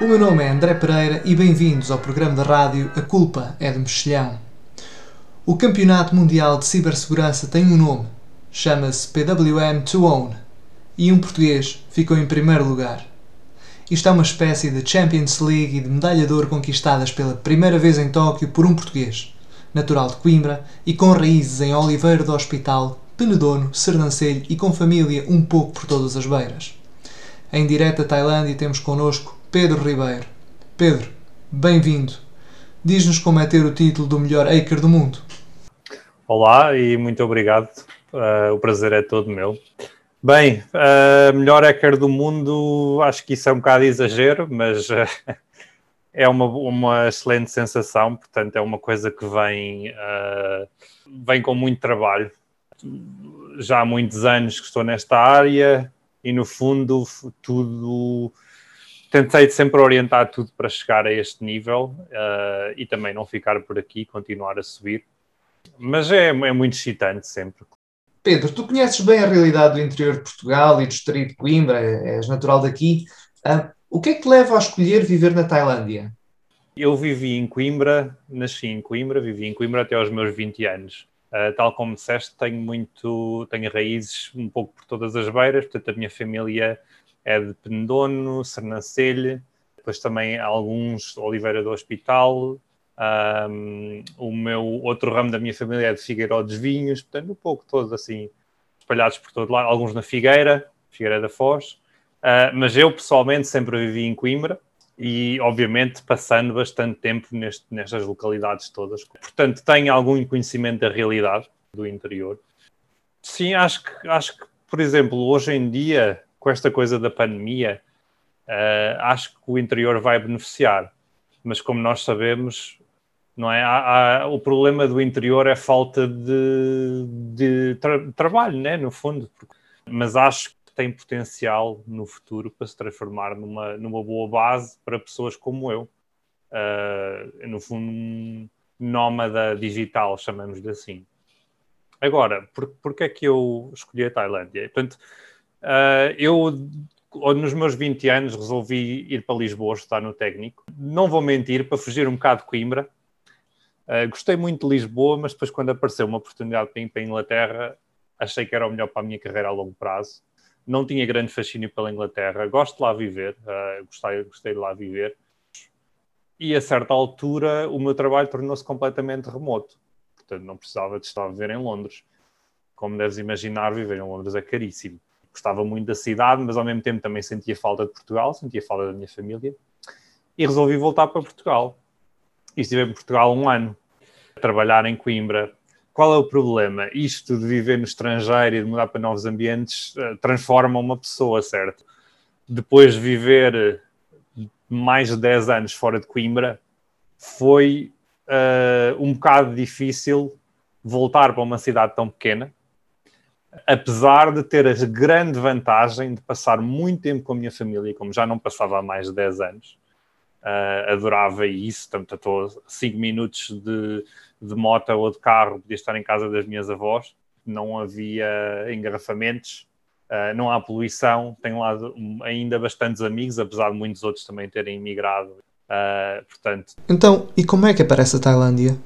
O meu nome é André Pereira e bem-vindos ao programa de rádio A Culpa é de Mexilhão. O Campeonato Mundial de Cibersegurança tem um nome, chama-se PWM To Own, e um português ficou em primeiro lugar. Isto é uma espécie de Champions League e de medalha de ouro conquistadas pela primeira vez em Tóquio por um português, natural de Coimbra e com raízes em Oliveira do Hospital, Penedono, Sernancelho e com família um pouco por todas as beiras. Em direto da Tailândia temos connosco Pedro Ribeiro. Pedro, bem-vindo. Diz-nos como é ter o título do melhor hacker do mundo. Olá e muito obrigado. Uh, o prazer é todo meu. Bem, uh, melhor hacker do mundo, acho que isso é um bocado exagero, mas uh, é uma, uma excelente sensação. Portanto, é uma coisa que vem, vem com muito trabalho. Já há muitos anos que estou nesta área e, no fundo, tudo tentei sempre orientar tudo para chegar a este nível uh, e também não ficar por aqui, continuar a subir. Mas é, é muito excitante sempre. Pedro, tu conheces bem a realidade do interior de Portugal e do distrito de Coimbra, és natural daqui. Uh, o que é que te leva a escolher viver na Tailândia? Eu vivi em Coimbra, nasci em Coimbra, vivi em Coimbra até aos meus 20 anos. Uh, tal como disseste, tenho muito, tenho raízes um pouco por todas as beiras, portanto a minha família é de Pendono, Sernancelho, depois também alguns Oliveira do Hospital, um, o meu outro ramo da minha família é de Figueiró dos Vinhos, portanto, um pouco todos assim espalhados por todo lado, alguns na Figueira, Figueira da Foz, uh, mas eu pessoalmente sempre vivi em Coimbra e, obviamente, passando bastante tempo neste, nestas localidades todas. Portanto, tenho algum conhecimento da realidade do interior. Sim, acho que, acho que por exemplo, hoje em dia, com esta coisa da pandemia, uh, acho que o interior vai beneficiar. Mas como nós sabemos, não é? Há, há, o problema do interior é falta de, de tra trabalho, né? no fundo. Mas acho que tem potencial no futuro para se transformar numa, numa boa base para pessoas como eu. Uh, no fundo, um nómada digital, chamamos-lhe assim. Agora, por, por que é que eu escolhi a Tailândia? Portanto, Uh, eu, nos meus 20 anos, resolvi ir para Lisboa estar no técnico. Não vou mentir, para fugir um bocado de Coimbra. Uh, gostei muito de Lisboa, mas depois, quando apareceu uma oportunidade para ir para a Inglaterra, achei que era o melhor para a minha carreira a longo prazo. Não tinha grande fascínio pela Inglaterra. Gosto de lá viver, uh, gostei, gostei de lá viver. E a certa altura, o meu trabalho tornou-se completamente remoto. Portanto, não precisava de estar a viver em Londres. Como deves imaginar, viver em Londres é caríssimo gostava muito da cidade, mas ao mesmo tempo também sentia falta de Portugal, sentia falta da minha família, e resolvi voltar para Portugal. E estive em Portugal um ano, a trabalhar em Coimbra. Qual é o problema? Isto de viver no estrangeiro e de mudar para novos ambientes uh, transforma uma pessoa, certo? Depois de viver mais de 10 anos fora de Coimbra, foi uh, um bocado difícil voltar para uma cidade tão pequena, apesar de ter a grande vantagem de passar muito tempo com a minha família, como já não passava há mais de 10 anos, uh, adorava isso, portanto, estou 5 minutos de, de moto ou de carro, podia estar em casa das minhas avós, não havia engarrafamentos, uh, não há poluição, tenho lá ainda bastantes amigos, apesar de muitos outros também terem emigrado, uh, portanto... Então, e como é que aparece a Tailândia?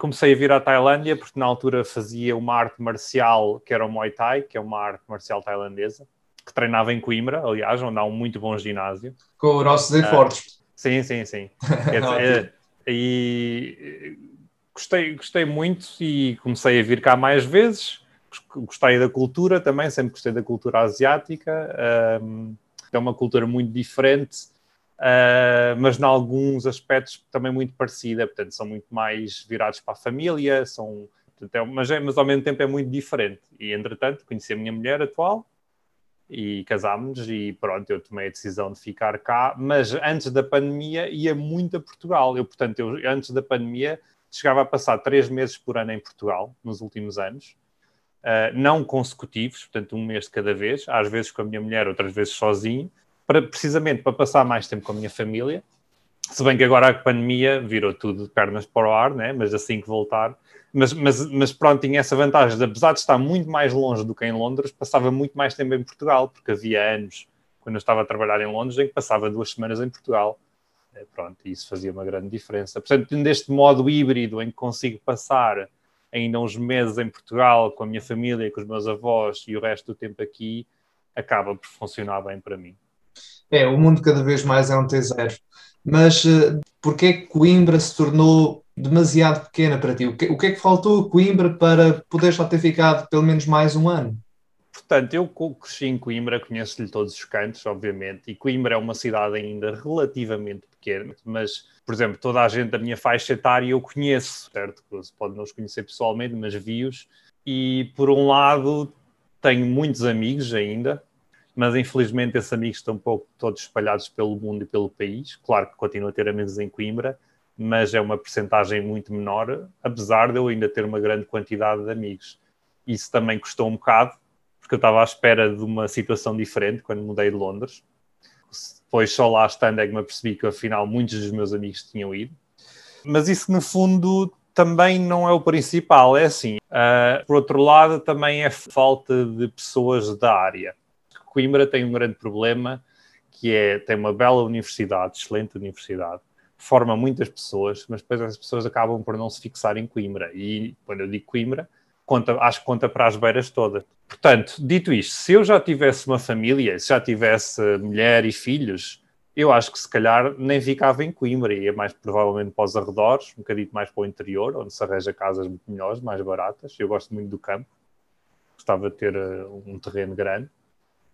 Comecei a vir à Tailândia porque na altura fazia uma arte marcial que era o Muay Thai, que é uma arte marcial tailandesa, que treinava em Coimbra, aliás, onde há um muito bom ginásio. Com grossos e uh, fortes. Sim, sim, sim. dizer, e gostei, gostei muito e comecei a vir cá mais vezes. Gostei da cultura também, sempre gostei da cultura asiática. Um, é uma cultura muito diferente uh, mas em alguns aspectos também muito parecida, portanto, são muito mais virados para a família, são, portanto, é, mas, é, mas ao mesmo tempo é muito diferente. E entretanto, conheci a minha mulher atual e casámos e pronto, eu tomei a decisão de ficar cá, mas antes da pandemia ia muito a Portugal. Eu, portanto, eu, antes da pandemia chegava a passar três meses por ano em Portugal, nos últimos anos, uh, não consecutivos, portanto, um mês de cada vez, às vezes com a minha mulher, outras vezes sozinho, para, precisamente para passar mais tempo com a minha família. Se bem que agora a pandemia virou tudo de pernas para o ar, né? mas assim que voltar. Mas, mas, mas pronto, tinha essa vantagem, de, apesar de estar muito mais longe do que em Londres, passava muito mais tempo em Portugal, porque havia anos, quando eu estava a trabalhar em Londres, em que passava duas semanas em Portugal. É, pronto, isso fazia uma grande diferença. Portanto, deste modo híbrido em que consigo passar ainda uns meses em Portugal com a minha família, com os meus avós e o resto do tempo aqui, acaba por funcionar bem para mim. É, o mundo cada vez mais é um T0. Mas uh, porquê é que Coimbra se tornou demasiado pequena para ti? O que, o que é que faltou a Coimbra para poderes lá ter ficado pelo menos mais um ano? Portanto, eu cresci em Coimbra, conheço-lhe todos os cantos, obviamente, e Coimbra é uma cidade ainda relativamente pequena, mas, por exemplo, toda a gente da minha faixa etária eu conheço, certo? Pode não os conhecer pessoalmente, mas vi-os, e por um lado tenho muitos amigos ainda, mas infelizmente esses amigos estão um pouco todos espalhados pelo mundo e pelo país. Claro que continuo a ter amigos em Coimbra, mas é uma percentagem muito menor, apesar de eu ainda ter uma grande quantidade de amigos. Isso também custou um bocado, porque eu estava à espera de uma situação diferente quando mudei de Londres. Depois, só lá estando, é que me apercebi que afinal muitos dos meus amigos tinham ido. Mas isso, no fundo, também não é o principal. É assim, uh, por outro lado, também é falta de pessoas da área. Coimbra tem um grande problema, que é, tem uma bela universidade, excelente universidade, forma muitas pessoas, mas depois essas pessoas acabam por não se fixar em Coimbra. E quando eu digo Coimbra, conta, acho que conta para as beiras todas. Portanto, dito isto, se eu já tivesse uma família, se já tivesse mulher e filhos, eu acho que se calhar nem ficava em Coimbra, ia mais provavelmente para os arredores, um bocadinho mais para o interior, onde se arranja casas muito melhores, mais baratas. Eu gosto muito do campo, gostava de ter uh, um terreno grande,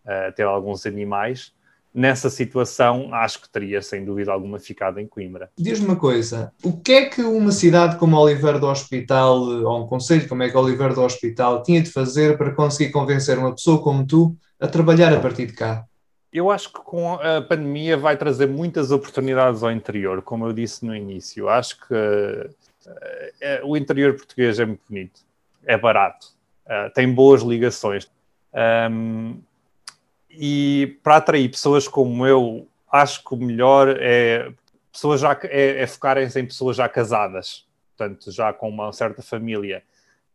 uh, ter alguns animais nessa situação, acho que teria, sem dúvida alguma, ficado em Coimbra. Diz-me uma coisa, o que é que uma cidade como Oliveira do Hospital, ou um conselho como é que Oliveira do Hospital, tinha de fazer para conseguir convencer uma pessoa como tu a trabalhar a partir de cá? Eu acho que com a pandemia vai trazer muitas oportunidades ao interior, como eu disse no início. Acho que uh, o interior português é muito bonito, é barato, uh, tem boas ligações. Um, e para atrair pessoas como eu, acho que o melhor é pessoas já é, é focarem-se em pessoas já casadas, portanto, já com uma certa família,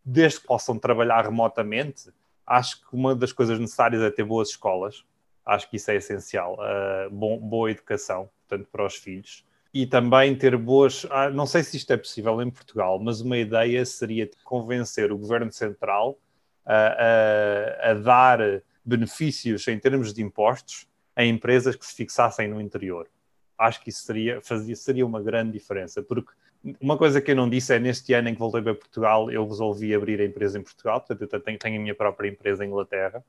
desde que possam trabalhar remotamente. Acho que uma das coisas necessárias é ter boas escolas. Acho que isso é essencial. Uh, bom, boa educação, portanto, para os filhos. E também ter boas. Ah, não sei se isto é possível em Portugal, mas uma ideia seria convencer o governo central a, a, a dar benefícios em termos de impostos a empresas que se fixassem no interior. Acho que isso seria, fazia, seria uma grande diferença, porque uma coisa que eu não disse é neste ano em que voltei para Portugal, eu resolvi abrir a empresa em Portugal, portanto eu tenho, tenho a minha própria empresa em Inglaterra,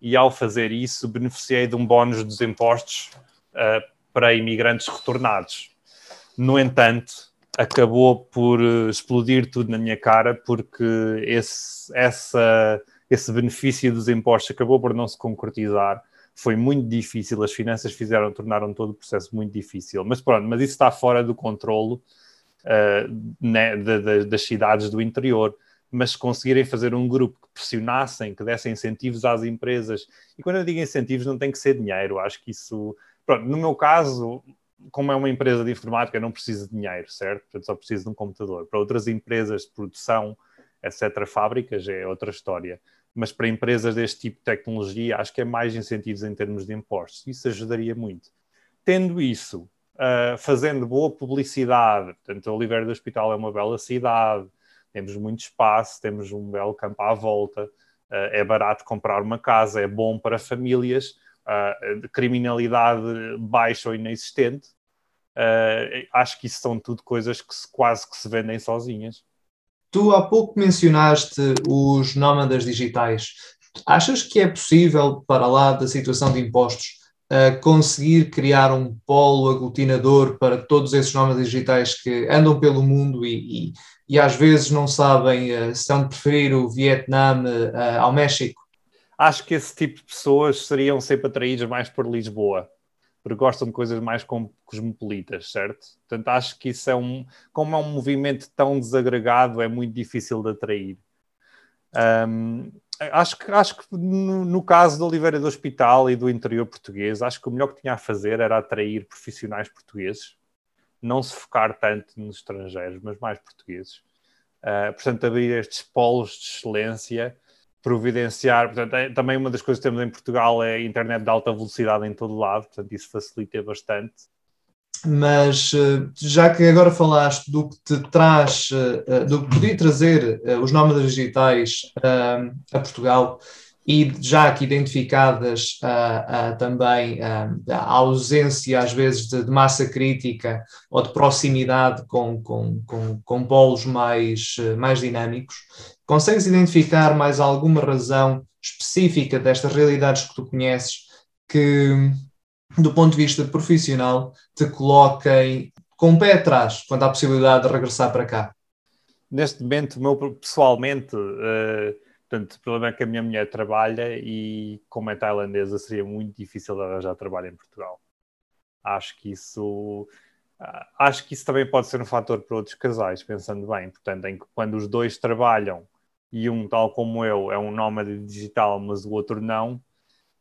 e ao fazer isso beneficiei de um bónus dos impostos uh, para imigrantes retornados. No entanto, acabou por eh, explodir tudo na minha cara porque esse, essa esse benefício dos impostos acabou por não se concretizar. Foi muito difícil, as finanças fizeram, tornaram todo o processo muito difícil. Mas pronto, mas isso está fora do controlo uh, né, de, de, das cidades do interior. Mas se conseguirem fazer um grupo que pressionassem, que dessem incentivos às empresas, e quando eu digo incentivos, não tem que ser dinheiro, acho que isso. Pronto, no meu caso, como é uma empresa de informática, não preciso de dinheiro, certo? Portanto, só preciso de um computador. Para outras empresas de produção, etc., fábricas, é outra história mas para empresas deste tipo de tecnologia, acho que é mais incentivos em termos de impostos. Isso ajudaria muito. Tendo isso, uh, fazendo boa publicidade, portanto, Oliveira do Hospital é uma bela cidade, temos muito espaço, temos um belo campo à volta, uh, é barato comprar uma casa, é bom para famílias, uh, de criminalidade baixa ou inexistente. acho que isso são tudo coisas que se, quase que se vendem sozinhas. Tu há pouco mencionaste os nómadas digitais. Achas que é possível, para lá da situação de impostos, uh, conseguir criar um polo aglutinador para todos esses nómadas digitais que andam pelo mundo e, e, e às vezes não sabem uh, se estão de preferir o Vietnã uh, ao México? Acho que esse tipo de pessoas seriam sempre atraídas mais por Lisboa porque gostam de coisas mais cosmopolitas, certo? Portanto, acho que isso é um. Como é um movimento tão desagregado, é muito difícil de atrair. Um, acho que, acho que no, no, caso do Oliveira do Hospital e do interior português, acho que o melhor que tinha a fazer era atrair profissionais portugueses, não se focar tanto nos estrangeiros, mas mais portugueses. Uh, portanto, abrir estes polos de excelência providenciar. Portanto, é, também uma das coisas que temos em Portugal é internet de alta velocidade em todo lado, portanto, isso facilita bastante. Mas eh, já que agora falaste do que te traz, eh, eh, do que podia trazer os nómadas digitais a Portugal, e já aqui identificadas também a ausência, às vezes, de, de, massa crítica ou de proximidade com, com, com, com polos mais, mais dinâmicos, consegues identificar mais alguma razão específica destas realidades que tu conheces que, do ponto de vista profissional, te coloquem com o pé atrás quanto à possibilidade de regressar para cá? Neste momento, meu, pessoalmente uh Portanto, o problema é que a minha mulher trabalha e, como é tailandesa, seria muito difícil arranjar trabalho em Portugal. Acho que isso. Ah, acho que isso também pode ser um fator para outros casais, pensando bem. Portanto, em que quando os dois trabalham e um, tal como eu, é um nómada digital, mas o outro não,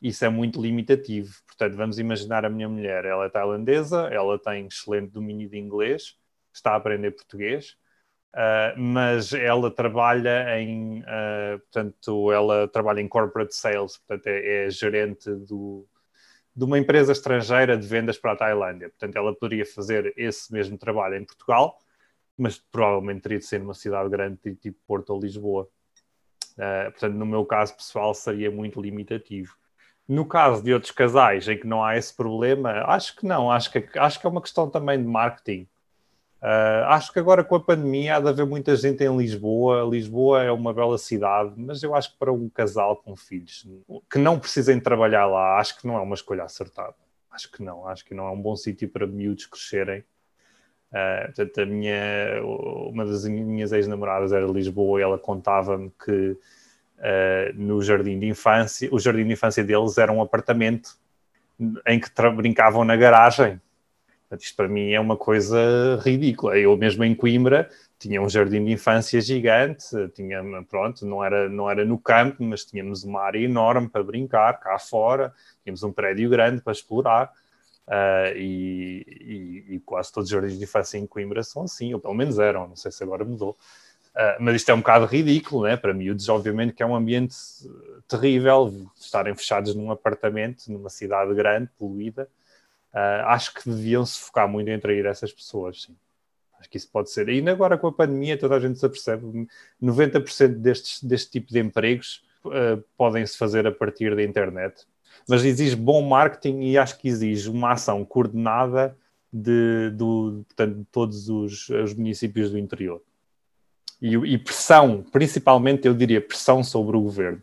isso é muito limitativo. Portanto, vamos imaginar a minha mulher, ela é tailandesa, ela tem excelente domínio de inglês, está a aprender português, Uh, mas ela trabalha em, uh, portanto, ela trabalha em corporate sales, portanto, é, é gerente do, de uma empresa estrangeira de vendas para a Tailândia. Portanto, ela poderia fazer esse mesmo trabalho em Portugal, mas provavelmente teria de ser numa cidade grande, tipo Porto ou Lisboa. Uh, portanto, no meu caso pessoal, seria muito limitativo. No caso de outros casais em que não há esse problema, acho que não, acho que, acho que é uma questão também de marketing. Uh, acho que agora com a pandemia há de haver muita gente em Lisboa. Lisboa é uma bela cidade, mas eu acho que para um casal com filhos que não precisem trabalhar lá, acho que não é uma escolha acertada. Acho que não, acho que não é um bom sítio para miúdos crescerem. Uh, portanto, a minha, uma das minhas ex-namoradas era Lisboa e ela contava-me que uh, no jardim de infância, o jardim de infância deles era um apartamento em que brincavam na garagem Portanto, isto para mim é uma coisa ridícula. Eu mesmo em Coimbra tinha um jardim de infância gigante, tinha, pronto, não era, não era no campo, mas tínhamos uma área enorme para brincar cá fora, tínhamos um prédio grande para explorar. Uh, e, e, e, quase todos os jardins de infância em Coimbra são assim, ou pelo menos eram, não sei se agora mudou. Uh, mas isto é um bocado ridículo, né? para miúdos, obviamente, que é um ambiente terrível estarem fechados num apartamento, numa cidade grande, poluída. Uh, acho que deviam se focar muito em atrair essas pessoas, sim. Acho que isso pode ser. Ainda agora com a pandemia, toda a gente se apercebe, 90% destes, deste tipo de empregos uh, podem-se fazer a partir da internet. Mas exige bom marketing e acho que exige uma ação coordenada de, do, portanto, de todos os, os, municípios do interior. E, e, pressão, principalmente, eu diria pressão sobre o governo.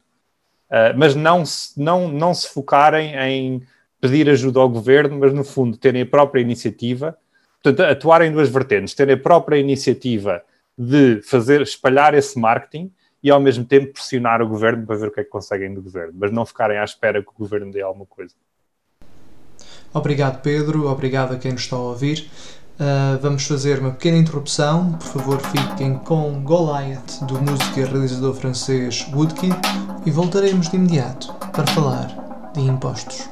Uh, mas não se, não, não se focarem em pedir ajuda ao governo, mas no fundo terem a própria iniciativa, portanto, atuarem em duas vertentes, terem a própria iniciativa de fazer, espalhar esse marketing e ao mesmo tempo pressionar o governo para ver o que é que conseguem do governo, mas não ficarem à espera que o governo dê alguma coisa. Obrigado, Pedro. Obrigado a quem nos está a ouvir. Uh, vamos fazer uma pequena interrupção. Por favor, fiquem com Goliath, do músico e realizador francês Woodkid, e voltaremos de imediato para falar de impostos.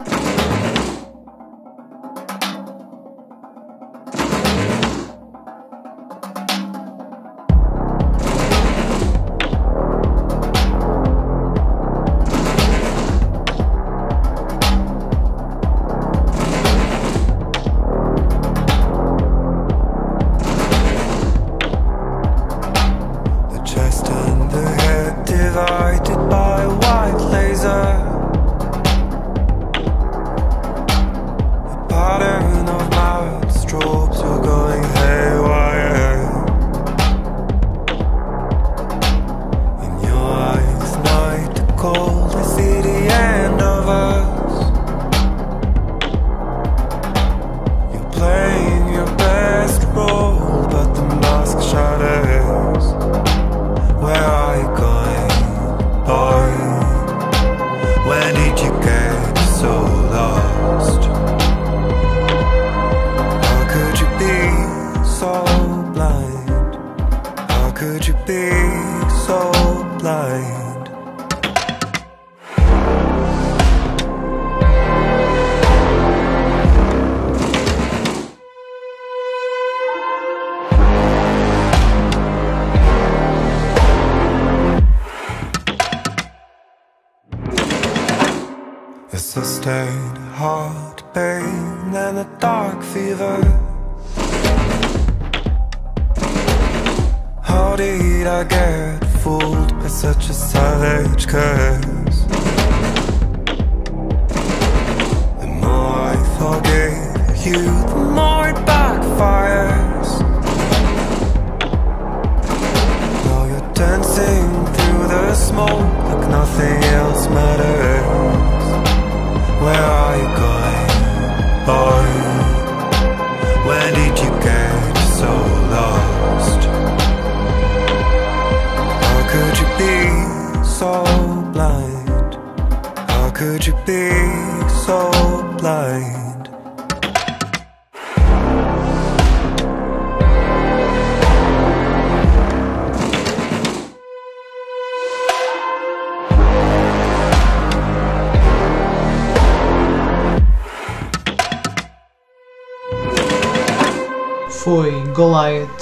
You,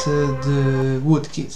de Woodkid.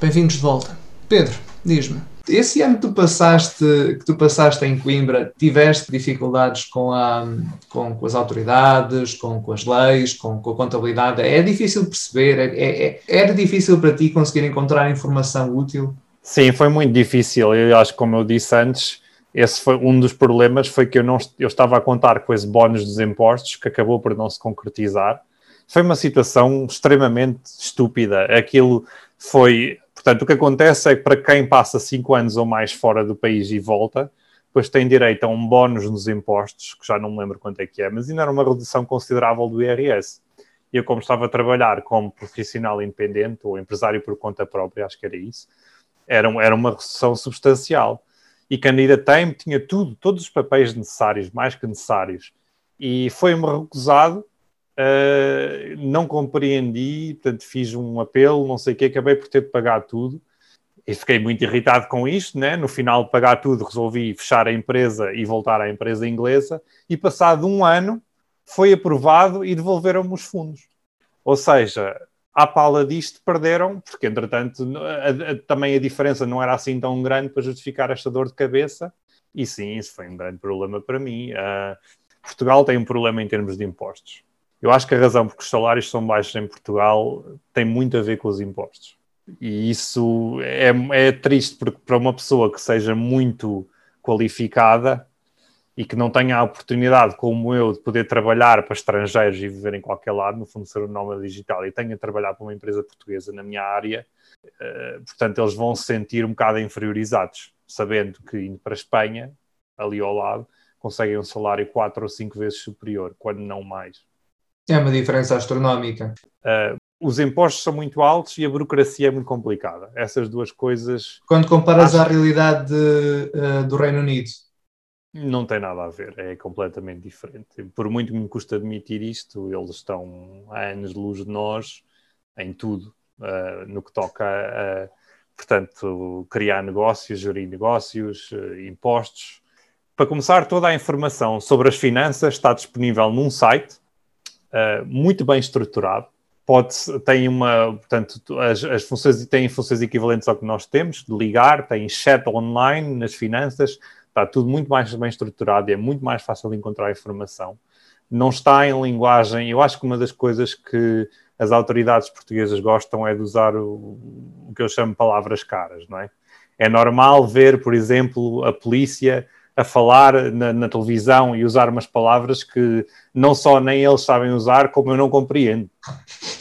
Bem-vindos de volta. Pedro, diz-me. Esse ano que tu passaste, que tu passaste em Coimbra, tiveste dificuldades com, a, com, com as autoridades, com, com as leis, com, com, a contabilidade? É difícil perceber? É, é, era difícil para ti conseguir encontrar informação útil? Sim, foi muito difícil. Eu acho que, como eu disse antes, esse foi um dos problemas, foi que eu, não, eu estava a contar com esse bónus dos impostos, que acabou por não se concretizar. Foi uma situação extremamente estúpida. Aquilo foi Portanto, o que acontece é que para quem passa 5 anos ou mais fora do país e volta, depois tem direito a um bónus nos impostos, que já não me lembro quanto é que é, mas ainda era uma redução considerável do IRS. Eu, como estava a trabalhar como profissional independente ou empresário por conta própria, acho que era isso, era, era uma redução substancial. E candidatei-me, tinha tudo, todos os papéis necessários, mais que necessários. E foi-me recusado Uh, não compreendi, portanto fiz um apelo, não sei o que, acabei por ter de pagar tudo e fiquei muito irritado com isto, né? no final de pagar tudo resolvi fechar a empresa e voltar à empresa inglesa e passado um ano foi aprovado e devolveram-me os fundos. Ou seja, à pala disto perderam, porque entretanto a, a, também a diferença não era assim tão grande para justificar esta dor de cabeça e sim, isso foi um grande problema para mim. Uh, Portugal tem um problema em termos de impostos eu acho que a razão porque os salários são baixos em Portugal tem muito a ver com os impostos. E isso é, é triste porque para uma pessoa que seja muito qualificada e que não tenha a oportunidade, como eu, de poder trabalhar para estrangeiros e viver em qualquer lado, no fundo ser um nómada digital, e tenha trabalhado para uma empresa portuguesa na minha área, uh, portanto, eles vão se sentir um bocado inferiorizados, sabendo que indo para a Espanha, ali ao lado, conseguem um salário quatro ou cinco vezes superior, quando não mais. É uma diferença astronómica. Uh, os impostos são muito altos e a burocracia é muito complicada. Essas duas coisas. Quando comparas acho... à realidade de, uh, do Reino Unido. Não tem nada a ver, é completamente diferente. Por muito que me custa admitir isto, eles estão a anos de luz de nós em tudo, uh, no que toca a, a, portanto, criar negócios, gerir negócios, impostos. Para começar, toda a informação sobre as finanças está disponível num site uh, muito bem estruturado. Pode, tem uma, portanto, as, as funções têm funções equivalentes ao que nós temos, de ligar, tem chat online nas finanças, está tudo muito mais bem estruturado e é muito mais fácil de encontrar informação. Não está em linguagem, eu acho que uma das coisas que as autoridades portuguesas gostam é de usar o, o que eu chamo palavras caras, não é? É normal ver, por exemplo, a polícia a falar na, na, televisão e usar umas palavras que não só nem eles sabem usar, como eu não compreendo,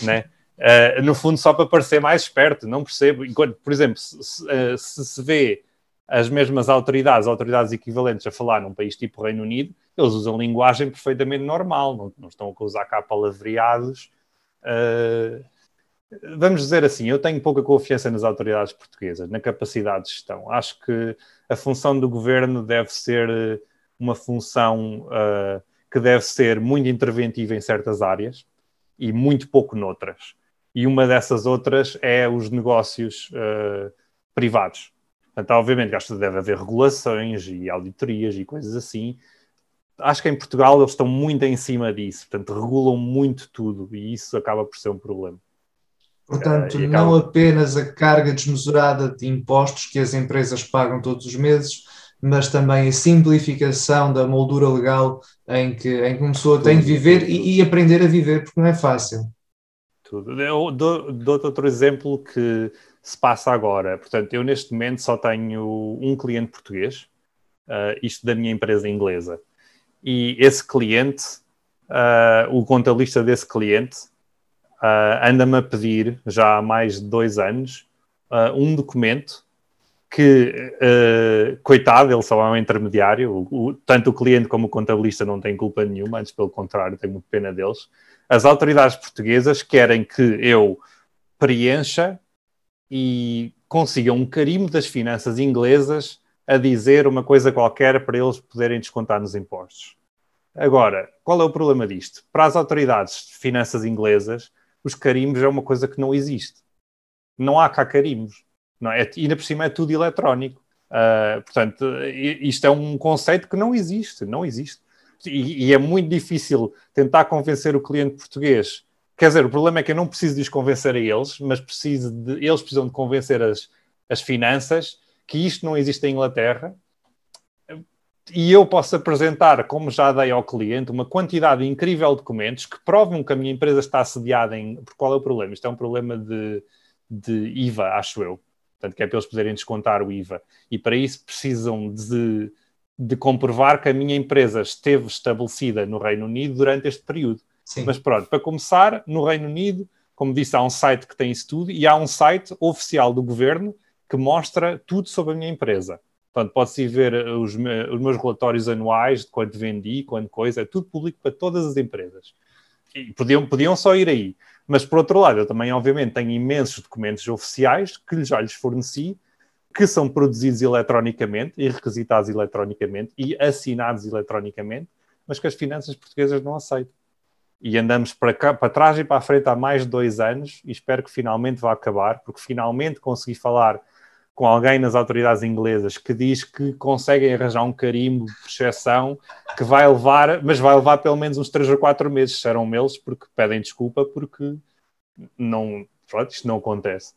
né? Uh, no fundo, só para parecer mais esperto, não percebo. Enquanto, por exemplo, se se, uh, se, se vê as mesmas autoridades, autoridades equivalentes a falar num país tipo Reino Unido, eles usam linguagem perfeitamente normal, não, não estão a usar cá palavreados. Uh, vamos dizer assim, eu tenho pouca confiança nas autoridades portuguesas, na capacidade de gestão. Acho que a função do governo deve ser eh, uma função uh, que deve ser muito interventiva em certas áreas e muito pouco noutras. E uma dessas outras é os negócios uh, privados. Portanto, obviamente, acho que deve haver regulações e auditorias e coisas assim. Acho que em Portugal eles estão muito em cima disso, portanto, regulam muito tudo e isso acaba por ser um problema. Portanto, uh, não apenas a carga desmesurada de impostos que as empresas pagam todos os meses, mas também a simplificação da moldura legal em que, em que uma pessoa tem de viver e, e aprender a viver, porque não é fácil. Tudo. Eu dou, dou outro exemplo que se passa agora. Portanto, eu neste momento só tenho um cliente português, uh, isto da minha empresa inglesa. E esse cliente, uh, o contabilista desse cliente, uh, anda-me a pedir, já há mais de dois anos, um documento que, uh, coitado, ele só é um intermediário, o, o, tanto o cliente como o contabilista não têm culpa nenhuma, antes pelo contrário, tenho muito pena deles. As autoridades portuguesas querem que eu preencha e consiga um carimbo das finanças inglesas a dizer uma coisa qualquer para eles poderem descontar nos impostos. Agora, qual é o problema disto? Para as autoridades de finanças inglesas, os carimbos é uma coisa que não existe. Não há cá carimbos. Não é? E ainda por cima é tudo eletrónico. Uh, portanto, isto é um conceito que não existe, não existe. E, e, é muito difícil tentar convencer o cliente português. Quer dizer, o problema é que eu não preciso de os convencer a eles, mas preciso de, eles precisam de convencer as, as finanças que isto não existe em Inglaterra. E eu posso apresentar, como já dei ao cliente, uma quantidade incrível de documentos que provam que a minha empresa está assediada em. Por qual é o problema? Isto é um problema de, de IVA, acho eu portanto, que é para eles poderem descontar o IVA. E para isso precisam de, de comprovar que a minha empresa esteve estabelecida no Reino Unido durante este período. Sim. Mas pronto, para começar, no Reino Unido, como disse, há um site que tem isso tudo e há um site oficial do governo que mostra tudo sobre a minha empresa. Portanto, pode-se ver os, os, meus relatórios anuais de quanto vendi, quanto coisa, é tudo público para todas as empresas. E podiam, podiam só ir aí. Mas, por outro lado, eu também, obviamente, tenho imensos documentos oficiais que já lhes forneci, que são produzidos eletronicamente e requisitados eletronicamente e assinados eletronicamente, mas que as finanças portuguesas não aceitam. E andamos para, cá, para trás e para a frente há mais de dois anos e espero que finalmente vá acabar, porque finalmente consegui falar com alguém nas autoridades inglesas que diz que conseguem arranjar um carimbo de exceção que vai levar, mas vai levar pelo menos uns 3 ou 4 meses, serão eles, porque pedem desculpa porque não, pronto, isto não acontece.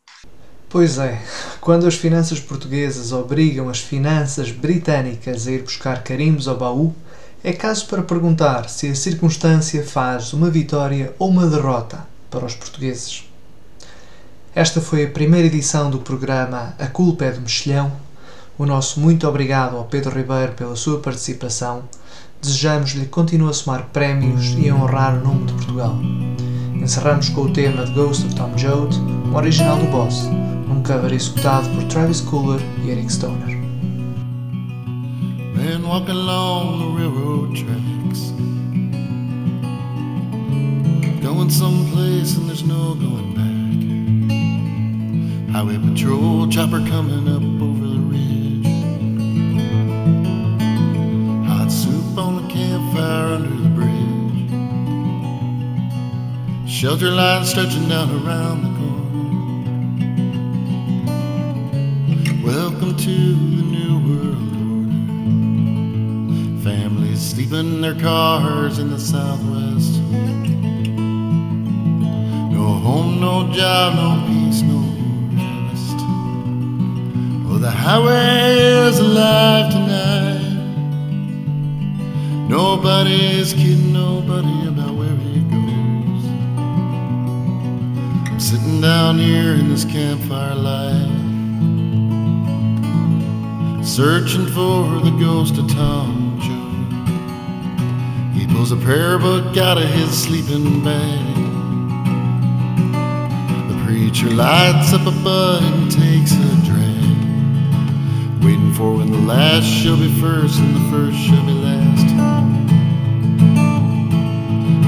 Pois é, quando as finanças portuguesas obrigam as finanças britânicas a ir buscar carimbos ao baú, é caso para perguntar se a circunstância faz uma vitória ou uma derrota para os portugueses. Esta foi a primeira edição do programa A Culpa é do Mexilhão. O nosso muito obrigado ao Pedro Ribeiro pela sua participação. Desejamos-lhe continue a somar prémios e a honrar o nome de Portugal. Encerramos com o tema The Ghost of Tom Joad, um original do Boss, num cover executado por Travis Cooler e Eric Stoner. Man walking along the railroad tracks Going someplace and there's no going back Highway patrol chopper coming up over the ridge. Hot soup on the campfire under the bridge. Shelter line stretching down around the corner. Welcome to the new world order. Families sleeping in their cars in the southwest. No home, no job, no peace, the highway is alive tonight. Nobody's kidding nobody about where he goes. I'm sitting down here in this campfire light, searching for the ghost of Tom Joad. He pulls a prayer book out of his sleeping bag. The preacher lights up a bud and takes a. Waiting for when the last shall be first and the first shall be last.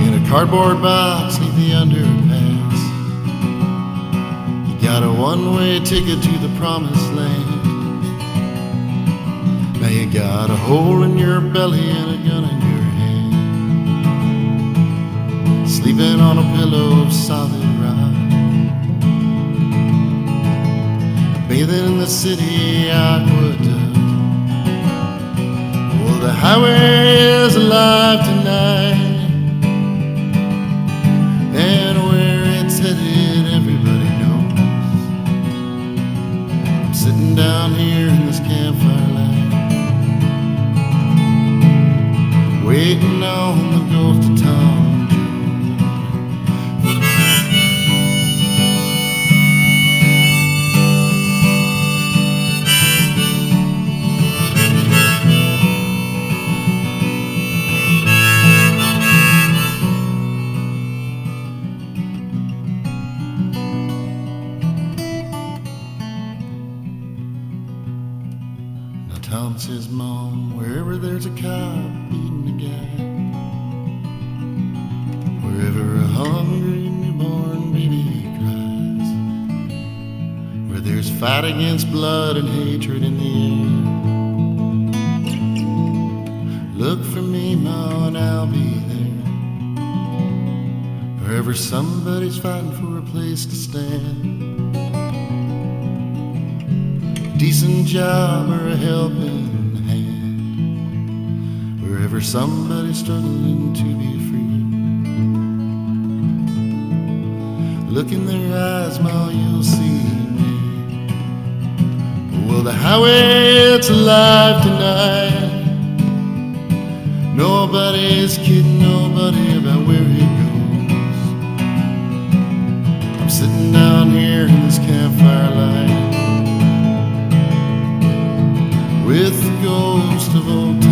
In a cardboard box neath the underpass. You got a one way ticket to the promised land. Now you got a hole in your belly and a gun in your hand. Sleeping on a pillow of solid bathing in the city aqueduct. Well, the highway is alive tonight, fight against blood and hatred in the air. Look for me, Ma, and I'll be there. Wherever somebody's fighting for a place to stand decent job or a helping hand. Wherever somebody's struggling to be free. Look in their eyes, Ma, you'll see the highway, alive tonight. Nobody's kidding nobody about where he goes. I'm sitting down here in this campfire light with the ghost of old time.